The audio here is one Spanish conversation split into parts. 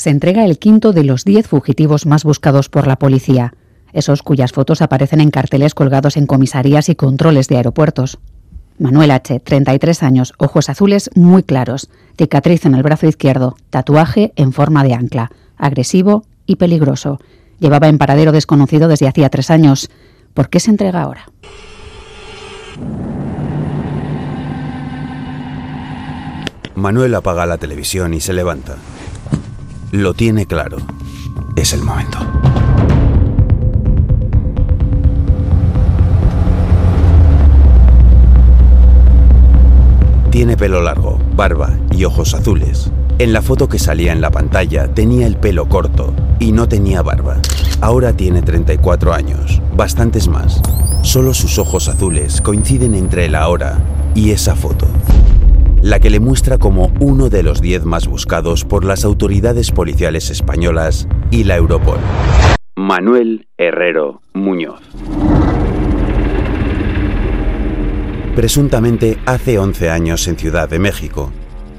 se entrega el quinto de los diez fugitivos más buscados por la policía, esos cuyas fotos aparecen en carteles colgados en comisarías y controles de aeropuertos. Manuel H., 33 años, ojos azules muy claros, cicatriz en el brazo izquierdo, tatuaje en forma de ancla, agresivo y peligroso. Llevaba en paradero desconocido desde hacía tres años. ¿Por qué se entrega ahora? Manuel apaga la televisión y se levanta. Lo tiene claro. Es el momento. Tiene pelo largo, barba y ojos azules. En la foto que salía en la pantalla tenía el pelo corto y no tenía barba. Ahora tiene 34 años, bastantes más. Solo sus ojos azules coinciden entre la hora y esa foto. La que le muestra como uno de los 10 más buscados por las autoridades policiales españolas y la Europol. Manuel Herrero Muñoz. Presuntamente hace 11 años en Ciudad de México,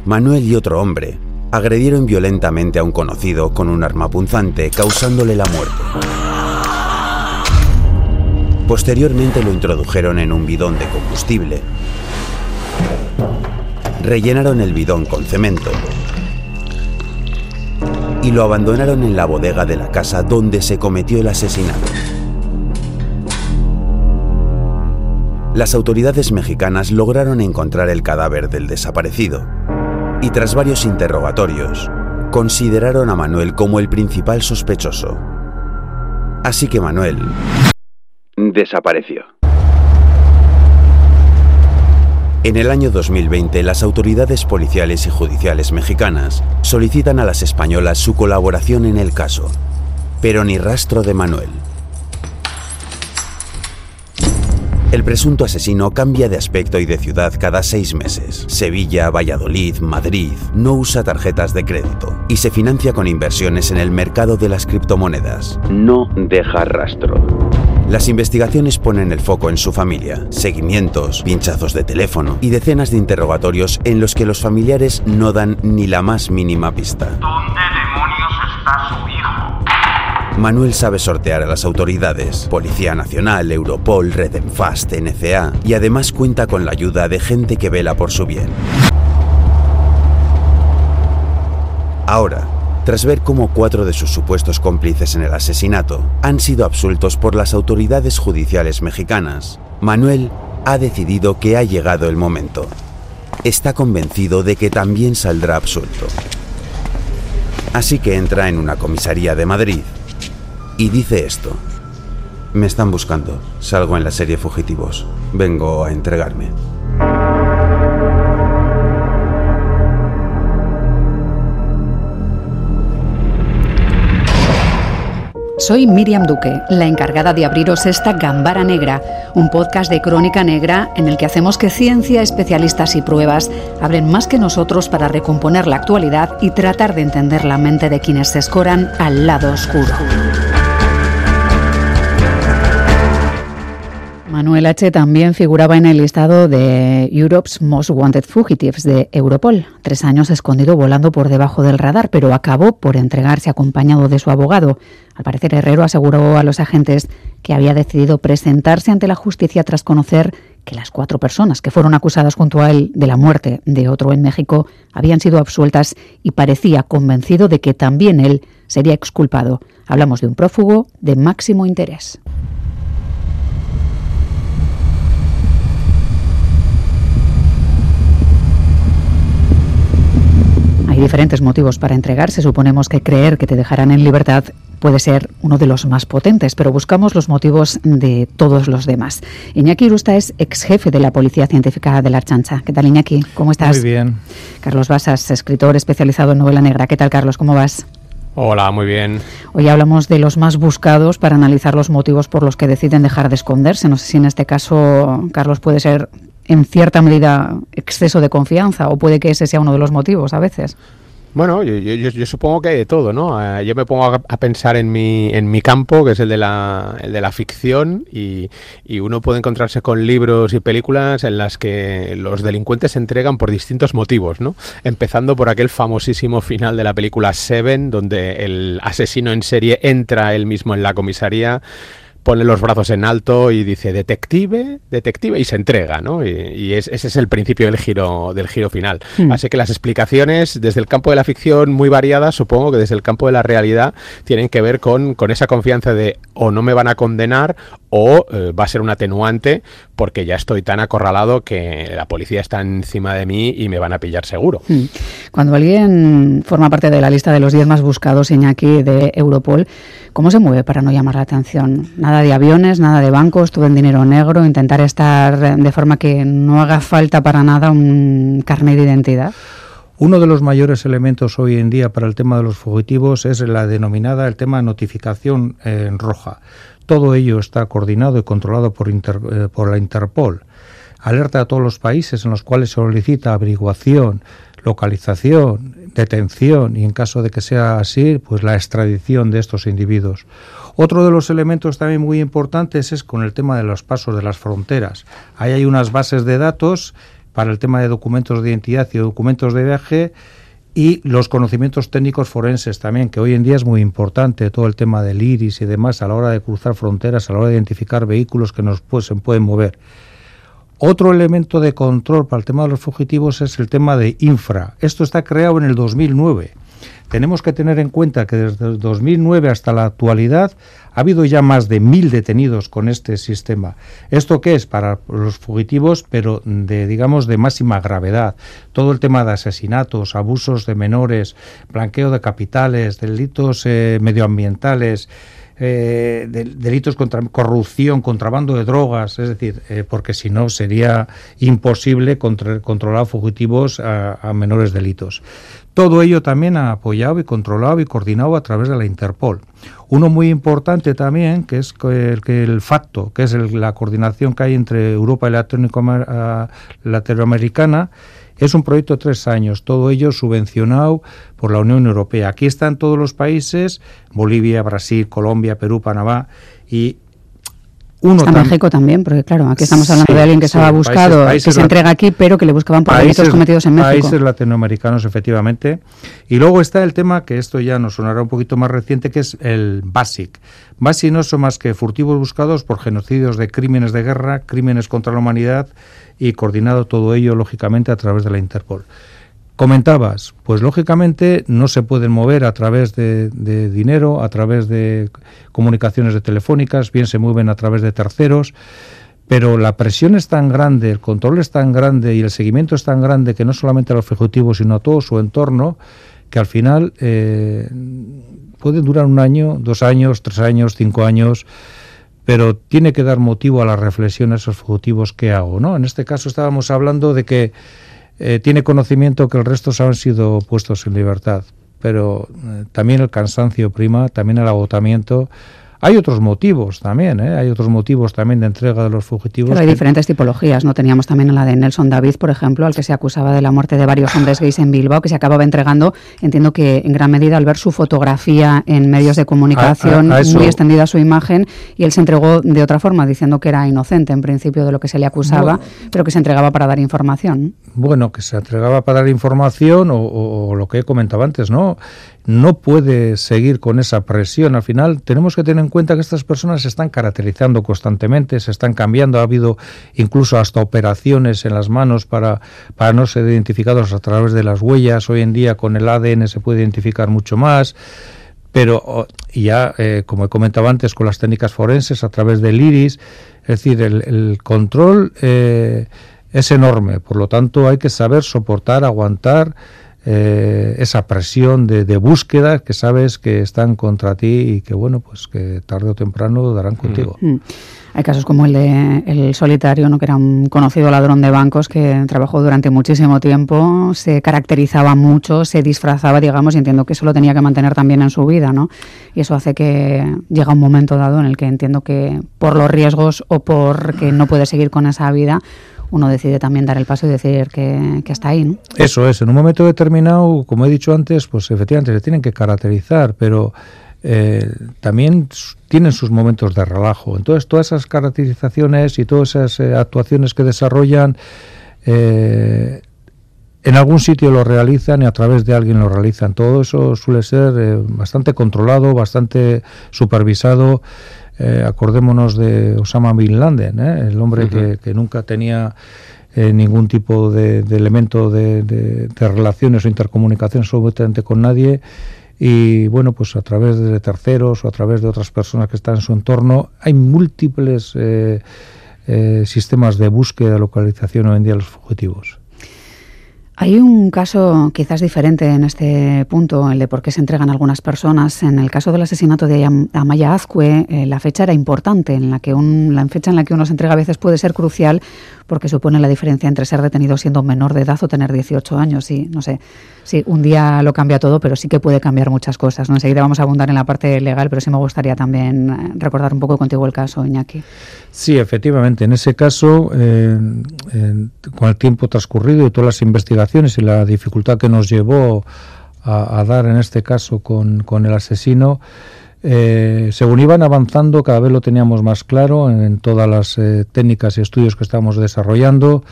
Manuel y otro hombre agredieron violentamente a un conocido con un arma punzante, causándole la muerte. Posteriormente lo introdujeron en un bidón de combustible. Rellenaron el bidón con cemento y lo abandonaron en la bodega de la casa donde se cometió el asesinato. Las autoridades mexicanas lograron encontrar el cadáver del desaparecido y tras varios interrogatorios, consideraron a Manuel como el principal sospechoso. Así que Manuel desapareció. En el año 2020, las autoridades policiales y judiciales mexicanas solicitan a las españolas su colaboración en el caso, pero ni rastro de Manuel. El presunto asesino cambia de aspecto y de ciudad cada seis meses. Sevilla, Valladolid, Madrid. No usa tarjetas de crédito y se financia con inversiones en el mercado de las criptomonedas. No deja rastro. Las investigaciones ponen el foco en su familia, seguimientos, pinchazos de teléfono y decenas de interrogatorios en los que los familiares no dan ni la más mínima pista. ¿Dónde demonios está su hijo? Manuel sabe sortear a las autoridades, Policía Nacional, Europol, Redenfast, NCA, y además cuenta con la ayuda de gente que vela por su bien. Ahora, tras ver cómo cuatro de sus supuestos cómplices en el asesinato han sido absueltos por las autoridades judiciales mexicanas, Manuel ha decidido que ha llegado el momento. Está convencido de que también saldrá absuelto. Así que entra en una comisaría de Madrid y dice esto. Me están buscando. Salgo en la serie Fugitivos. Vengo a entregarme. Soy Miriam Duque, la encargada de abriros esta Gambara Negra, un podcast de crónica negra en el que hacemos que ciencia, especialistas y pruebas abren más que nosotros para recomponer la actualidad y tratar de entender la mente de quienes se escoran al lado oscuro. Manuel H. también figuraba en el listado de Europe's Most Wanted Fugitives de Europol, tres años escondido volando por debajo del radar, pero acabó por entregarse acompañado de su abogado. Al parecer, Herrero aseguró a los agentes que había decidido presentarse ante la justicia tras conocer que las cuatro personas que fueron acusadas junto a él de la muerte de otro en México habían sido absueltas y parecía convencido de que también él sería exculpado. Hablamos de un prófugo de máximo interés. Hay diferentes motivos para entregarse. Suponemos que creer que te dejarán en libertad puede ser uno de los más potentes, pero buscamos los motivos de todos los demás. Iñaki Irusta es ex jefe de la Policía Científica de la Archancha. ¿Qué tal, Iñaki? ¿Cómo estás? Muy bien. Carlos Basas, escritor especializado en novela negra. ¿Qué tal, Carlos? ¿Cómo vas? Hola, muy bien. Hoy hablamos de los más buscados para analizar los motivos por los que deciden dejar de esconderse. No sé si en este caso, Carlos, puede ser en cierta medida exceso de confianza o puede que ese sea uno de los motivos a veces. Bueno, yo, supongo que hay de todo, ¿no? Eh, yo me pongo a, pensar en mi, en mi campo, que es el de la, de la ficción, y, y, uno puede encontrarse con libros y películas en las que los delincuentes se entregan por distintos motivos, ¿no? Empezando por aquel famosísimo final de la película Seven, donde el asesino en serie entra él mismo en la comisaría pone los brazos en alto y dice detective, detective y se entrega, ¿no? Y, ese es el principio del giro del giro final. Hmm. Así que las explicaciones desde el campo de la ficción muy variadas, supongo que desde el campo de la realidad tienen que ver con, con esa confianza de o no me van a condenar o eh, va a ser un atenuante porque ya estoy tan acorralado que la policía está encima de mí y me van a pillar seguro. Hmm. Cuando alguien forma parte de la lista de los 10 más buscados, Iñaki, de Europol, ¿cómo se mueve para no llamar la atención? Nada de aviones, nada de bancos, todo en dinero negro, intentar estar de forma que no haga falta para nada un carnet de identidad. Uno de los mayores elementos hoy en día para el tema de los fugitivos es la denominada el tema notificación en roja. Todo ello está coordinado y controlado por, eh, por la Interpol. Alerta a todos los países en los cuales se solicita averiguación, localización, detención y en caso de que sea así, pues la extradición de estos individuos. Otro de los elementos también muy importantes es con el tema de los pasos de las fronteras. Ahí hay unas bases de datos para el tema de documentos de identidad y documentos de viaje y los conocimientos técnicos forenses también, que hoy en día es muy importante, todo el tema del iris y demás a la hora de cruzar fronteras, a la hora de identificar vehículos que nos pues, pueden mover. Otro elemento de control para el tema de los fugitivos es el tema de infra. Esto está creado en el 2009 tenemos que tener en cuenta que desde el 2009 hasta la actualidad ha habido ya más de mil detenidos con este sistema. ¿Esto qué es? Para los fugitivos, pero de, digamos, de máxima gravedad. Todo el tema de asesinatos, abusos de menores, blanqueo de capitales, delitos eh, medioambientales, eh, delitos contra corrupción, contrabando de drogas, es decir, eh, porque si no sería imposible controlar fugitivos a, menores delitos. Todo ello también ha apoyado y controlado y coordinado a través de la Interpol. Uno muy importante también, que es el, que el FACTO, que es la coordinación que hay entre Europa y la Latinoamericana, es un proyecto de tres años, todo ello subvencionado por la Unión Europea. Aquí están todos los países, Bolivia, Brasil, Colombia, Perú, Panamá, y uno Está México también, porque claro, aquí estamos hablando de alguien que estaba buscado, que se entrega aquí, pero que le buscaban por delitos cometidos en México. Países latinoamericanos, efectivamente. Y luego está el tema, que esto ya nos sonará un poquito más reciente, que es el BASIC. BASIC no son más que furtivos buscados por genocidios de crímenes de guerra, crímenes contra la humanidad y coordinado todo ello, lógicamente, a través de la Interpol. Comentabas, pues lógicamente no se pueden mover a través de, dinero, a través de comunicaciones de telefónicas, bien se mueven a través de terceros, pero la presión es tan grande, el control es tan grande y el seguimiento es tan grande que no solamente a los ejecutivos, sino a todo su entorno, que al final eh, pueden durar un año, dos años, tres años, cinco años pero tiene que dar motivo a la reflexión a esos fugitivos que hago. ¿no? En este caso estábamos hablando de que eh, tiene conocimiento que el resto se han sido puestos en libertad, pero eh, también el cansancio prima, también el agotamiento hay otros motivos también, ¿eh? hay otros motivos también de entrega de los fugitivos. Pero hay diferentes tipologías, ¿no? Teníamos también la de Nelson David, por ejemplo, al que se acusaba de la muerte de varios hombres gays en Bilbao, que se acababa entregando, entiendo que en gran medida al ver su fotografía en medios de comunicación, muy extendida su imagen, y él se entregó de otra forma, diciendo que era inocente en principio de lo que se le acusaba, pero que se entregaba para dar información. Bueno, que se entregaba para dar información o, lo que he comentado antes, ¿no? no puede seguir con esa presión. Al final tenemos que tener en cuenta que estas personas se están caracterizando constantemente, se están cambiando. Ha habido incluso hasta operaciones en las manos para, para no ser identificados a través de las huellas. Hoy en día con el ADN se puede identificar mucho más. Pero ya, eh, como he comentado antes, con las técnicas forenses a través del iris, es decir, el, control eh, es enorme. Por lo tanto, hay que saber soportar, aguantar eh, esa presión de, búsqueda que sabes que están contra ti y que bueno pues que tarde o temprano darán contigo. Mm. Hay casos como el de el solitario, ¿no? que era un conocido ladrón de bancos que trabajó durante muchísimo tiempo, se caracterizaba mucho, se disfrazaba, digamos, y entiendo que eso lo tenía que mantener también en su vida, ¿no? Y eso hace que llega un momento dado en el que entiendo que por los riesgos o porque no puede seguir con esa vida, uno decide también dar el paso y decir que, que está ahí. ¿no? Eso es, en un momento determinado, como he dicho antes, pues efectivamente se tienen que caracterizar, pero eh, también tienen sus momentos de relajo. Entonces, todas esas caracterizaciones y todas esas eh, actuaciones que desarrollan, eh, en algún sitio lo realizan y a través de alguien lo realizan. Todo eso suele ser bastante controlado, bastante supervisado. Acordémonos de Osama Bin Laden, el hombre que, nunca tenía ningún tipo de, elemento de, de, relaciones o intercomunicación absolutamente con nadie. Y bueno, pues a través de terceros o a través de otras personas que están en su entorno, hay múltiples eh, eh, sistemas de búsqueda, localización hoy en día de los fugitivos. Hay un caso quizás diferente en este punto, el de por qué se entregan algunas personas. En el caso del asesinato de Amaya Azcue, eh, la fecha era importante, en la que un, la fecha en la que uno se entrega a veces puede ser crucial porque supone la diferencia entre ser detenido siendo menor de edad o tener 18 años. Y no sé, sí, un día lo cambia todo, pero sí que puede cambiar muchas cosas. ¿no? Enseguida vamos a abundar en la parte legal, pero sí me gustaría también eh, recordar un poco contigo el caso, Iñaki. Sí, efectivamente. En ese caso, eh, con el tiempo transcurrido y todas las investigaciones y la dificultad que nos llevó a, dar en este caso con, con el asesino, eh, según iban avanzando, cada vez lo teníamos más claro en, todas las eh, técnicas y estudios que estamos desarrollando,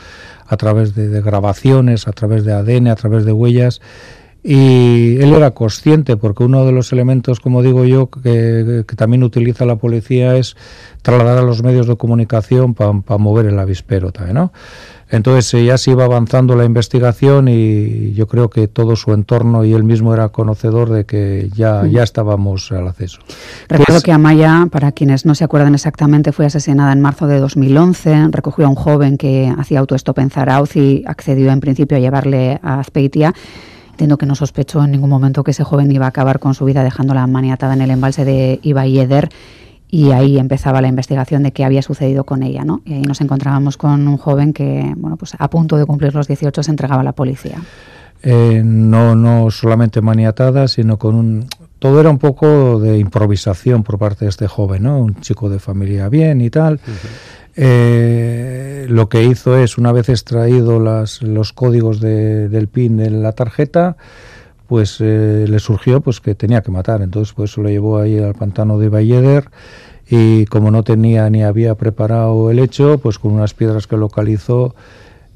a través de, grabaciones, a través de ADN, a través de huellas. Y él era consciente, porque uno de los elementos, como digo yo, que, también utiliza la policía es trasladar a los medios de comunicación para mover el avispero también, ¿no? Entonces eh, ya se iba avanzando la investigación y yo creo que todo su entorno y él mismo era conocedor de que ya, ya estábamos al acceso. Recuerdo pues que Amaya, para quienes no se acuerdan exactamente, fue asesinada en marzo de 2011. Recogió a un joven que hacía autoestop en Zarauz y accedió en principio a llevarle a Azpeitia. Entiendo que no sospechó en ningún momento que ese joven iba a acabar con su vida dejándola maniatada en el embalse de Ibaiyeder y ahí empezaba la investigación de qué había sucedido con ella, ¿no? Y ahí nos encontrábamos con un joven que, bueno, pues a punto de cumplir los 18 se entregaba a la policía. Eh, no, no solamente maniatada, sino con un... Todo era un poco de improvisación por parte de este joven, ¿no? Un chico de familia bien y tal. Eh, lo que hizo es, una vez extraído las, los códigos del PIN de la tarjeta, pues eh, le surgió pues que tenía que matar. Entonces pues lo llevó ahí al pantano de Balleder y como no tenía ni había preparado el hecho, pues con unas piedras que localizó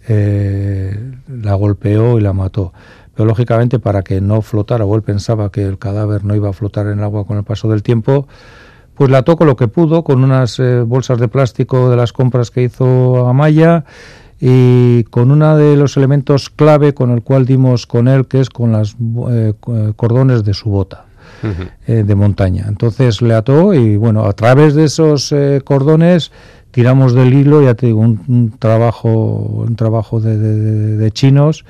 eh, la golpeó y la mató. Pero lógicamente para que no flotara, o él pensaba que el cadáver no iba a flotar en el agua con el paso del tiempo, pues la tocó lo que pudo con unas eh, bolsas de plástico de las compras que hizo Amaya y con uno de los elementos clave con el cual dimos con él, que es con las eh, cordones de su bota. Eh, de montaña. Entonces le ató y bueno, a través de esos eh, cordones tiramos del hilo, ya te digo, un, trabajo, un trabajo de, chinos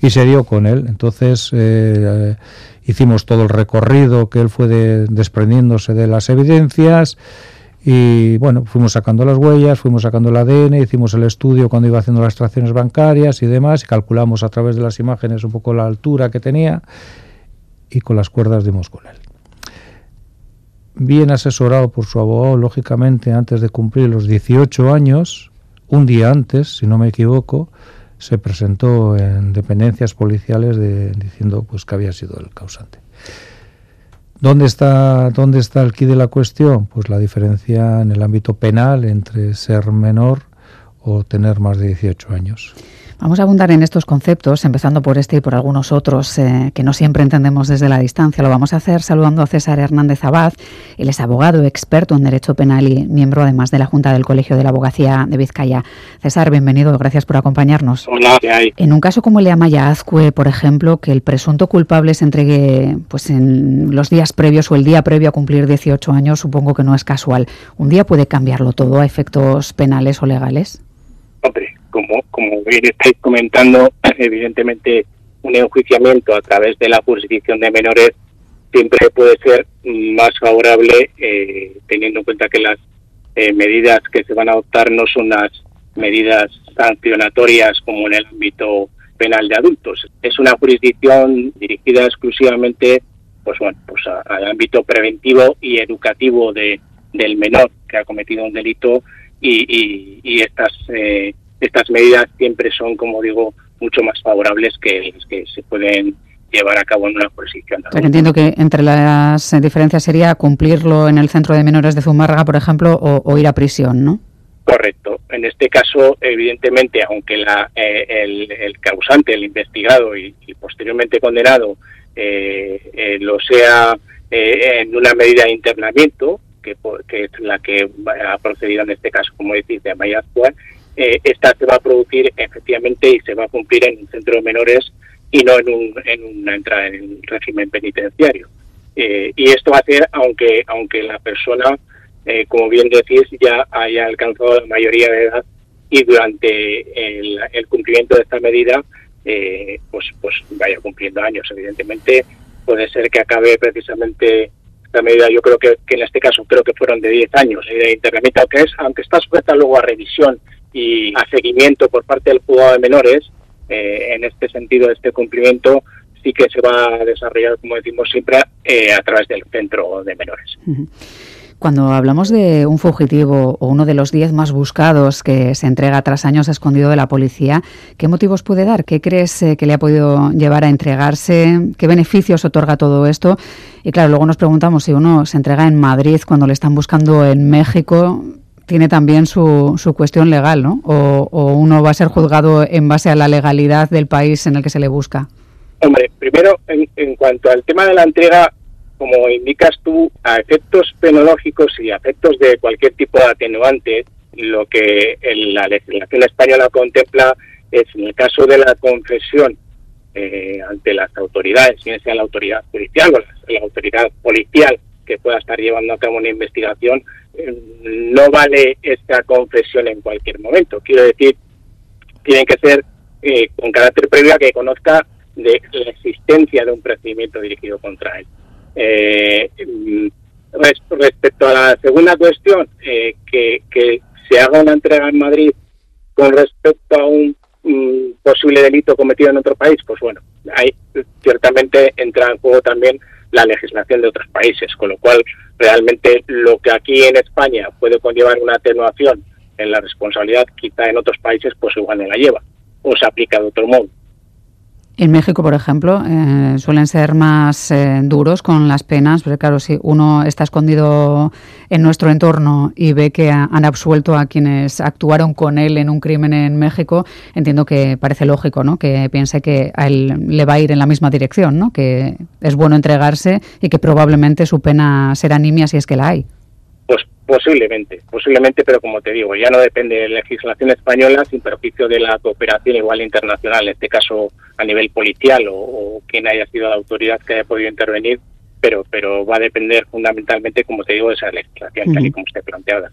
y se dio con él. Entonces hicimos todo el recorrido que él fue desprendiéndose de las evidencias y bueno, fuimos sacando las huellas, fuimos sacando el ADN, hicimos el estudio cuando iba haciendo las extracciones bancarias y demás, y calculamos a través de las imágenes un poco la altura que tenía y con las cuerdas dimos con él. Bien asesorado por su abogado, lógicamente, antes de cumplir los 18 años, un día antes, si no me equivoco, se presentó en dependencias policiales diciendo pues que había sido el causante. ¿Dónde está, ¿Dónde está el quid de la cuestión? Pues la diferencia en el ámbito penal entre ser menor o tener más de 18 años. Vamos a abundar en estos conceptos, empezando por este y por algunos otros eh, que no siempre entendemos desde la distancia. Lo vamos a hacer saludando a César Hernández Abad. Él es abogado, experto en Derecho Penal y miembro además de la Junta del Colegio de la Abogacía de Vizcaya. César, bienvenido, gracias por acompañarnos. Hola, ¿qué hay? En un caso como el de Amaya Azcue, por ejemplo, que el presunto culpable se entregue pues, en los días previos o el día previo a cumplir 18 años, supongo que no es casual. ¿Un día puede cambiarlo todo a efectos penales o legales? Hombre, como, como bien estáis comentando, evidentemente un enjuiciamiento a través de la jurisdicción de menores siempre puede ser más favorable eh, teniendo en cuenta que las eh, medidas que se van a adoptar no son las medidas sancionatorias como en el ámbito penal de adultos. Es una jurisdicción dirigida exclusivamente pues bueno, pues al ámbito preventivo y educativo de, del menor que ha cometido un delito y, y, estas eh, estas medidas siempre son, como digo, mucho más favorables que las que se pueden llevar a cabo en una jurisdicción. entiendo que entre las diferencias sería cumplirlo en el centro de menores de Zumárraga, por ejemplo, o, ir a prisión, ¿no? Correcto. En este caso, evidentemente, aunque la, eh, el, causante, el investigado y, posteriormente condenado eh, eh, lo sea en una medida de internamiento, que, que, es la que ha procedido en este caso, como decís, de manera actual, esta se va a producir efectivamente y se va a cumplir en un centro de menores y no en, un, en una entrada en el régimen penitenciario. Eh, y esto va a ser aunque, aunque la persona, eh, como bien decís, ya haya alcanzado la mayoría de edad y durante el, cumplimiento de esta medida, eh, pues, pues vaya cumpliendo años. Evidentemente, puede ser que acabe precisamente esta medida, yo creo que, que en este caso creo que fueron de 10 años de internamiento, aunque, es, aunque está sujeta luego a revisión y a seguimiento por parte del juzgado de menores, eh, en este sentido, este cumplimiento sí que se va a desarrollar, como decimos siempre, eh, a través del centro de menores. Cuando hablamos de un fugitivo o uno de los diez más buscados que se entrega tras años escondido de la policía, ¿qué motivos puede dar? ¿Qué crees eh, que le ha podido llevar a entregarse? ¿Qué beneficios otorga todo esto? Y claro, luego nos preguntamos si uno se entrega en Madrid cuando le están buscando en México tiene también su, su cuestión legal, ¿no? O, uno va a ser juzgado en base a la legalidad del país en el que se le busca. Hombre, primero, en, en cuanto al tema de la entrega, como indicas tú, a efectos penológicos y a efectos de cualquier tipo de atenuante, lo que la legislación española contempla es, en el caso de la confesión eh, ante las autoridades, bien sea la autoridad judicial o la autoridad policial que pueda estar llevando a cabo una investigación, no vale esta confesión en cualquier momento. Quiero decir, tienen que ser eh, con carácter previo a que conozca de la existencia de un procedimiento dirigido contra él. Eh, respecto a la segunda cuestión, eh, que, se haga una entrega en Madrid con respecto a un posible delito cometido en otro país, pues bueno, ahí ciertamente entra en juego también la legislación de otros países, con lo cual realmente lo que aquí en España puede conllevar una atenuación en la responsabilidad, quizá en otros países pues igual no la lleva o se aplica de otro modo. En México, por ejemplo, eh, suelen ser más eh, duros con las penas, porque claro, si uno está escondido en nuestro entorno y ve que han absuelto a quienes actuaron con él en un crimen en México, entiendo que parece lógico, ¿no? Que piense que a él le va a ir en la misma dirección, ¿no? Que es bueno entregarse y que probablemente su pena será nimia si es que la hay. Posiblemente, posiblemente, pero como te digo, ya no depende de la legislación española sin perjuicio de la cooperación igual internacional, en este caso a nivel policial o, o quien haya sido la autoridad que haya podido intervenir pero, pero va a depender fundamentalmente, como te digo, de esa legislación, tal y como esté planteada.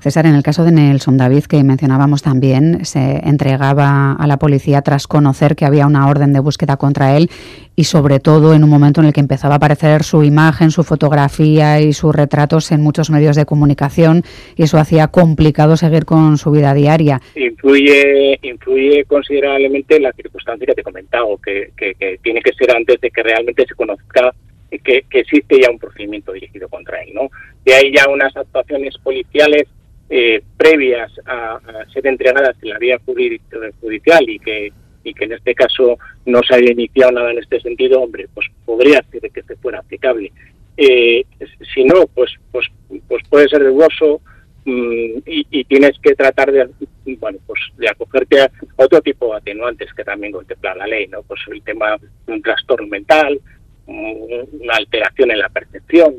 César, en el caso de Nelson David, que mencionábamos también, se entregaba a la policía tras conocer que había una orden de búsqueda contra él y sobre todo en un momento en el que empezaba a aparecer su imagen, su fotografía y sus retratos en muchos medios de comunicación y eso hacía complicado seguir con su vida diaria. Influye, influye considerablemente la circunstancia que te he comentado, que, que, que tiene que ser antes de que realmente se conozca que, existe ya un procedimiento dirigido contra él. ¿no? De ahí ya unas actuaciones policiales eh, previas a, ser entregadas en la vía judicial y que y que en este caso no se haya iniciado nada en este sentido, hombre, pues podría ser que se fuera aplicable. Eh, si no, pues, pues, pues puede ser dudoso mm, y, y, tienes que tratar de, bueno, pues de acogerte a otro tipo de atenuantes que también contempla la ley, ¿no? Pues el tema de un trastorno mental, una alteración en la percepción,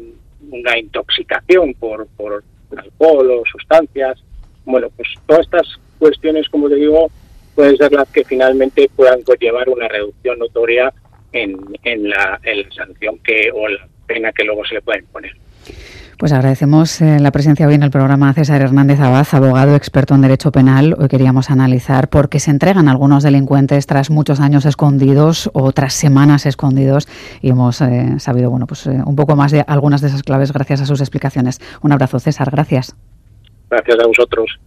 una intoxicación por, por alcohol o sustancias. Bueno, pues todas estas cuestiones, como te digo, pueden ser las que finalmente puedan conllevar una reducción notoria en, la, en la sanción que o la pena que luego se le pueda imponer. Pues agradecemos eh, la presencia hoy en el programa César Hernández Abad, abogado experto en derecho penal. Hoy queríamos analizar por qué se entregan algunos delincuentes tras muchos años escondidos o tras semanas escondidos y hemos eh, sabido bueno, pues, eh, un poco más de algunas de esas claves gracias a sus explicaciones. Un abrazo, César. Gracias. Gracias a vosotros.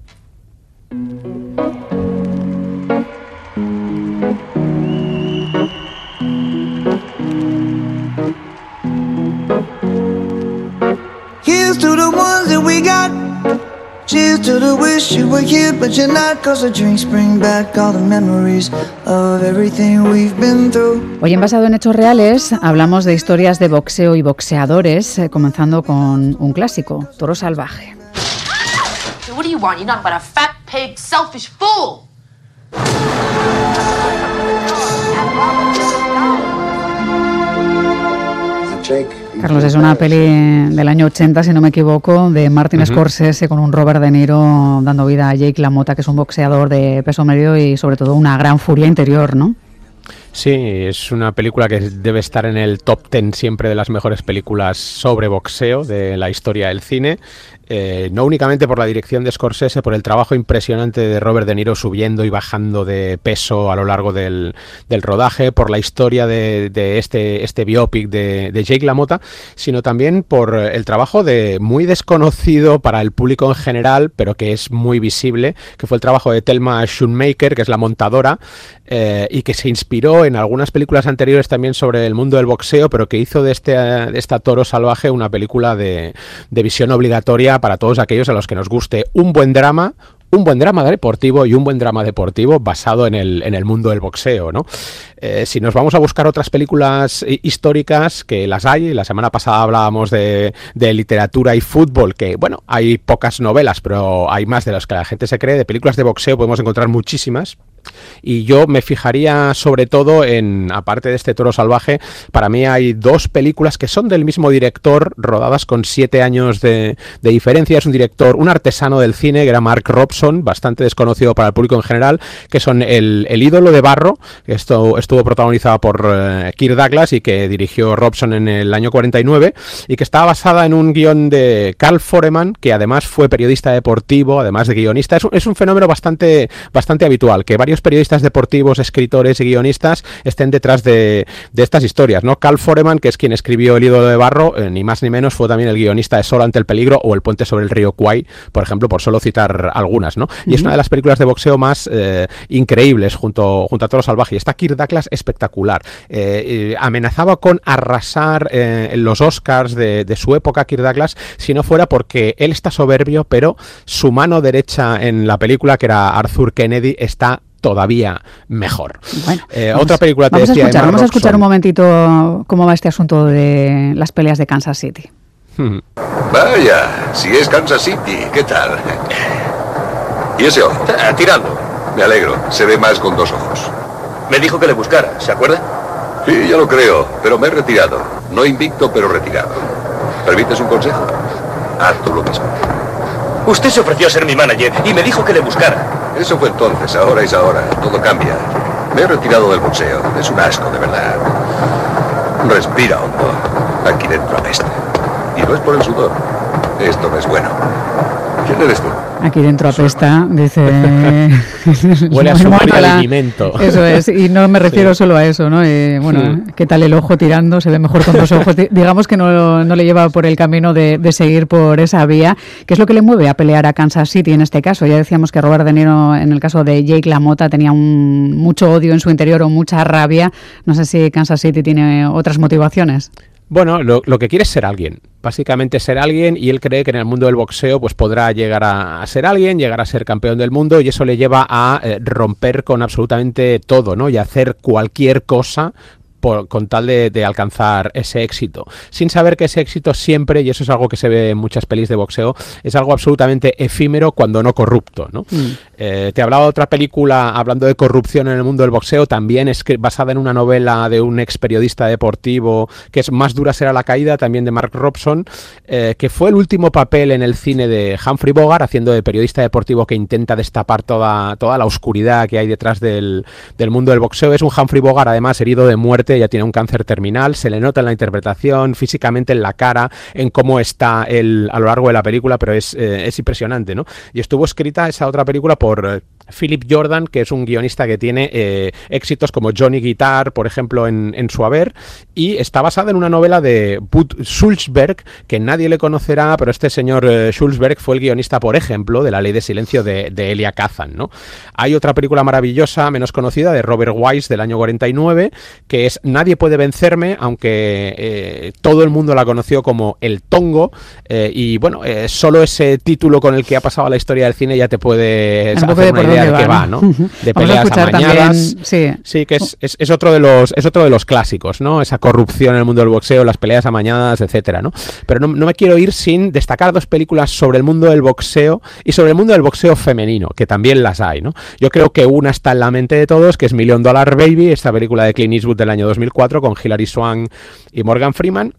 Cheers to the wish you were here, but you're not. Cause the drinks bring back all the memories of everything we've been through. Hoy en Basado en Hechos Reales hablamos de historias de boxeo y boxeadores, eh, comenzando con un clásico, Toro Salvaje. what do you want? You're not but a fat pig, selfish fool. Carlos, es una peli del año 80, si no me equivoco, de Martin Scorsese con un Robert De Niro dando vida a Jake LaMotta, que es un boxeador de peso medio y sobre todo una gran furia interior, ¿no? Sí, es una película que debe estar en el top 10 siempre de las mejores películas sobre boxeo de la historia del cine. Eh, no únicamente por la dirección de Scorsese, por el trabajo impresionante de Robert De Niro subiendo y bajando de peso a lo largo del, rodaje, por la historia de, este, este biopic de, Jake LaMotta, sino también por el trabajo de muy desconocido para el público en general, pero que es muy visible, que fue el trabajo de Thelma Schoonmaker, que es la montadora, eh, y que se inspiró en algunas películas anteriores también sobre el mundo del boxeo, pero que hizo de, este, de esta Toro Salvaje una película de, de visión obligatoria para todos aquellos a los que nos guste un buen drama, un buen drama deportivo y un buen drama deportivo basado en el, en el mundo del boxeo, ¿no? Eh, si nos vamos a buscar otras películas históricas, que las hay, la semana pasada hablábamos de, de, literatura y fútbol, que bueno, hay pocas novelas, pero hay más de las que la gente se cree, de películas de boxeo podemos encontrar muchísimas, y yo me fijaría sobre todo en, aparte de este toro salvaje, para mí hay dos películas que son del mismo director, rodadas con siete años de, diferencia. Es un director, un artesano del cine, que era Mark Robson, bastante desconocido para el público en general, que son El, ídolo de barro, que esto estuvo protagonizado por uh, Kirk Douglas y que dirigió Robson en el año 49, y que está basada en un guion de Carl Foreman, que además fue periodista deportivo, además de guionista. Es un, es un fenómeno bastante, bastante habitual, que varios periodistas deportivos, escritores y guionistas estén detrás de, estas historias, ¿no? Cal Foreman, que es quien escribió El ídolo de barro, eh, ni más ni menos fue también el guionista de Solo ante el peligro o El puente sobre el río Kwai, por ejemplo, por solo citar algunas, ¿no? Y es una de las películas de boxeo más eh, increíbles junto, junto a Toro Salvaje. Y está Kirk Douglas espectacular. Eh, amenazaba con arrasar en los Oscars de, de su época Kirk Douglas si no fuera porque él está soberbio, pero su mano derecha en la película, que era Arthur Kennedy, está todavía mejor. Eh, otra película te vamos a escuchar, Vamos a escuchar un momentito cómo va este asunto de las peleas de Kansas City. Vaya, si es Kansas City, ¿qué tal? ¿Y ese ojo? Ah, tirando. Me alegro, se ve más con dos ojos. Me dijo que le buscara, ¿se acuerda? Sí, ya lo creo, pero me he retirado. No invicto, pero retirado. ¿Permites un consejo? Haz tú lo mismo. Usted se ofreció a ser mi manager y me dijo que le buscara. Eso fue entonces, ahora es ahora. Todo cambia. Me he retirado del boxeo. Es un asco, de verdad. Respira hondo. Aquí dentro apesta. Y no es por el sudor. Esto no es bueno. ¿Quién eres tú? Aquí dentro apesta, dice. Huele a su alimento. Eso es, y no me refiero solo a eso, ¿no? Eh, bueno, ¿qué tal el ojo tirando? Se ve mejor con dos ojos. Digamos que no, no le lleva por el camino de, de, seguir por esa vía. ¿Qué es lo que le mueve a pelear a Kansas City en este caso? Ya decíamos que Robert De Niro, en el caso de Jake LaMotta, tenía un, mucho odio en su interior o mucha rabia. No sé si Kansas City tiene otras motivaciones. Bueno, lo, que quiere es ser alguien. Básicamente ser alguien y él cree que en el mundo del boxeo pues podrá llegar a, ser alguien, llegar a ser campeón del mundo y eso le lleva a eh, romper con absolutamente todo, ¿no? Y hacer cualquier cosa con tal de, alcanzar ese éxito, sin saber que ese éxito siempre, y eso es algo que se ve en muchas pelis de boxeo, es algo absolutamente efímero cuando no corrupto. ¿no? Mm. Eh, te hablaba de otra película hablando de corrupción en el mundo del boxeo, también es basada en una novela de un ex periodista deportivo, que es Más dura será la caída, también de Mark Robson, eh, que fue el último papel en el cine de Humphrey Bogart, haciendo de periodista deportivo que intenta destapar toda, toda la oscuridad que hay detrás del, del mundo del boxeo. Es un Humphrey Bogart, además, herido de muerte ya tiene un cáncer terminal, se le nota en la interpretación, físicamente en la cara, en cómo está él a lo largo de la película, pero es, eh, es impresionante, ¿no? Y estuvo escrita esa otra película por Philip Jordan, que es un guionista que tiene eh, éxitos como Johnny Guitar, por ejemplo, en, en, su haber, y está basada en una novela de Bud Schulzberg, que nadie le conocerá, pero este señor eh, Schulzberg fue el guionista, por ejemplo, de La Ley de Silencio de, de Elia Kazan. ¿no? Hay otra película maravillosa, menos conocida, de Robert Wise del año 49, que es Nadie puede vencerme, aunque eh, todo el mundo la conoció como El Tongo, eh, y bueno, solo ese título con el que ha pasado la historia del cine ya te puede hacer una idea de qué va, ¿no? De peleas amañadas. Sí. sí, que es, es, es, otro de los, es otro de los clásicos, ¿no? Esa corrupción en el mundo del boxeo, las peleas amañadas, etcétera, ¿no? Pero no, no me quiero ir sin destacar dos películas sobre el mundo del boxeo y sobre el mundo del boxeo femenino, que también las hay, ¿no? Yo creo que una está en la mente de todos, que es Million Dollar Baby, esta película de Clint Eastwood del año 2004 con Hilary Swank y Morgan Freeman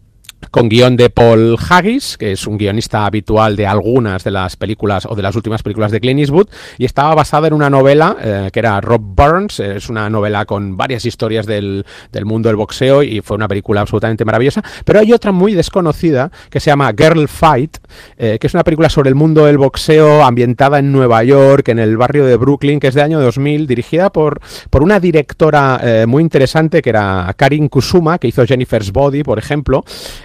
con guion de Paul Haggis, que es un guionista habitual de algunas de las películas o de las últimas películas de Clint Eastwood, y estaba basada en una novela eh, que era Rob Burns, es una novela con varias historias del, del, mundo del boxeo y fue una película absolutamente maravillosa, pero hay otra muy desconocida que se llama Girl Fight, eh, que es una película sobre el mundo del boxeo ambientada en Nueva York, en el barrio de Brooklyn, que es de año 2000, dirigida por, por una directora eh, muy interesante que era Karin Kusuma, que hizo Jennifer's Body, por ejemplo,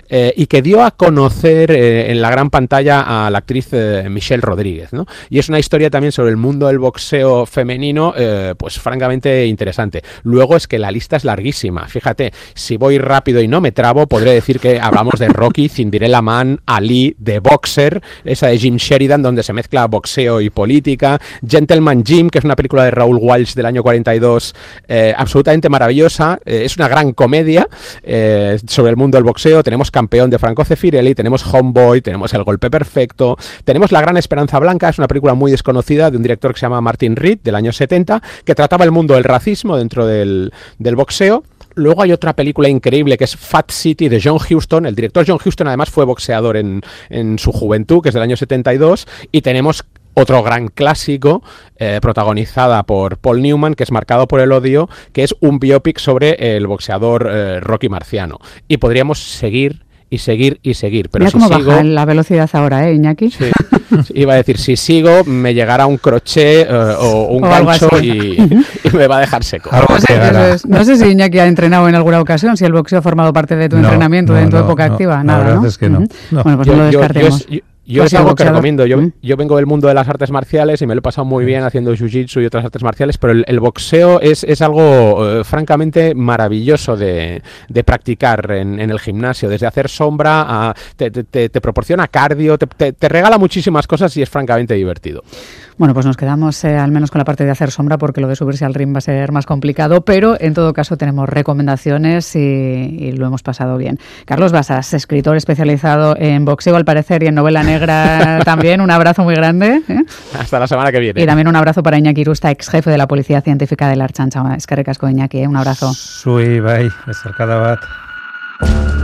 eh, y que dio a conocer eh, en la gran pantalla a la actriz eh, Michelle Rodríguez. ¿no? Y es una historia también sobre el mundo del boxeo femenino, pues francamente interesante. Luego es que la lista es larguísima. Fíjate, si voy rápido y no me trabo, podré decir que hablamos de Rocky, Cinderella Man, Ali, de Boxer, esa de Jim Sheridan, donde se mezcla boxeo y política, Gentleman Jim, que es una película de Raúl Walsh del año 42, eh, absolutamente maravillosa. es una gran comedia sobre el mundo del boxeo. Tenemos campeón de Franco Cefirelli, tenemos Homeboy, tenemos El Golpe Perfecto, tenemos La Gran Esperanza Blanca, es una película muy desconocida de un director que se llama Martin Reed, del año 70, que trataba el mundo del racismo dentro del, boxeo. Luego hay otra película increíble que es Fat City de John Huston. El director John Huston además fue boxeador en, en su juventud, que es del año 72. Y tenemos otro gran clásico eh, protagonizada por Paul Newman, que es marcado por el odio, que es un biopic sobre el boxeador eh, Rocky Marciano. Y podríamos seguir y seguir y seguir. Pero Mira si cómo sigo, baja la velocidad ahora, ¿eh, Iñaki? Sí. Iba a decir, si sigo, me llegará un crochet eh, o un O gancho y, y me va a dejar seco. Algo No sé, es. No sé si Iñaki ha entrenado en alguna ocasión, si el boxeo ha formado parte de tu No, entrenamiento, no, de tu no, época no. activa. La Nada, verdad ¿no? es que no. Bueno, pues no lo descartemos. yo- ¿Tú yo es algo que recomiendo. Yo, ¿Mm? yo vengo del mundo de las artes marciales y me lo he pasado muy bien haciendo jiu-jitsu y otras artes marciales, pero el, el boxeo es, es algo eh, francamente maravilloso de, de practicar en, en el gimnasio. Desde hacer sombra, a, te, te- te- te proporciona cardio, te, te- te regala muchísimas cosas y es francamente divertido. Bueno, pues nos quedamos eh, al menos con la parte de hacer sombra porque lo de subirse al ring va a ser más complicado, pero en todo caso tenemos recomendaciones y, y lo hemos pasado bien. Carlos Basas, escritor especializado en boxeo al parecer y en novela negra también, un abrazo muy grande. ¿eh? Hasta la semana que viene. Y también un abrazo para Iñaki Irusta, ex jefe de la Policía Científica de la Archancha. Es que recasco, Iñaki, ¿eh? un abrazo. Sui, bezarkada bat.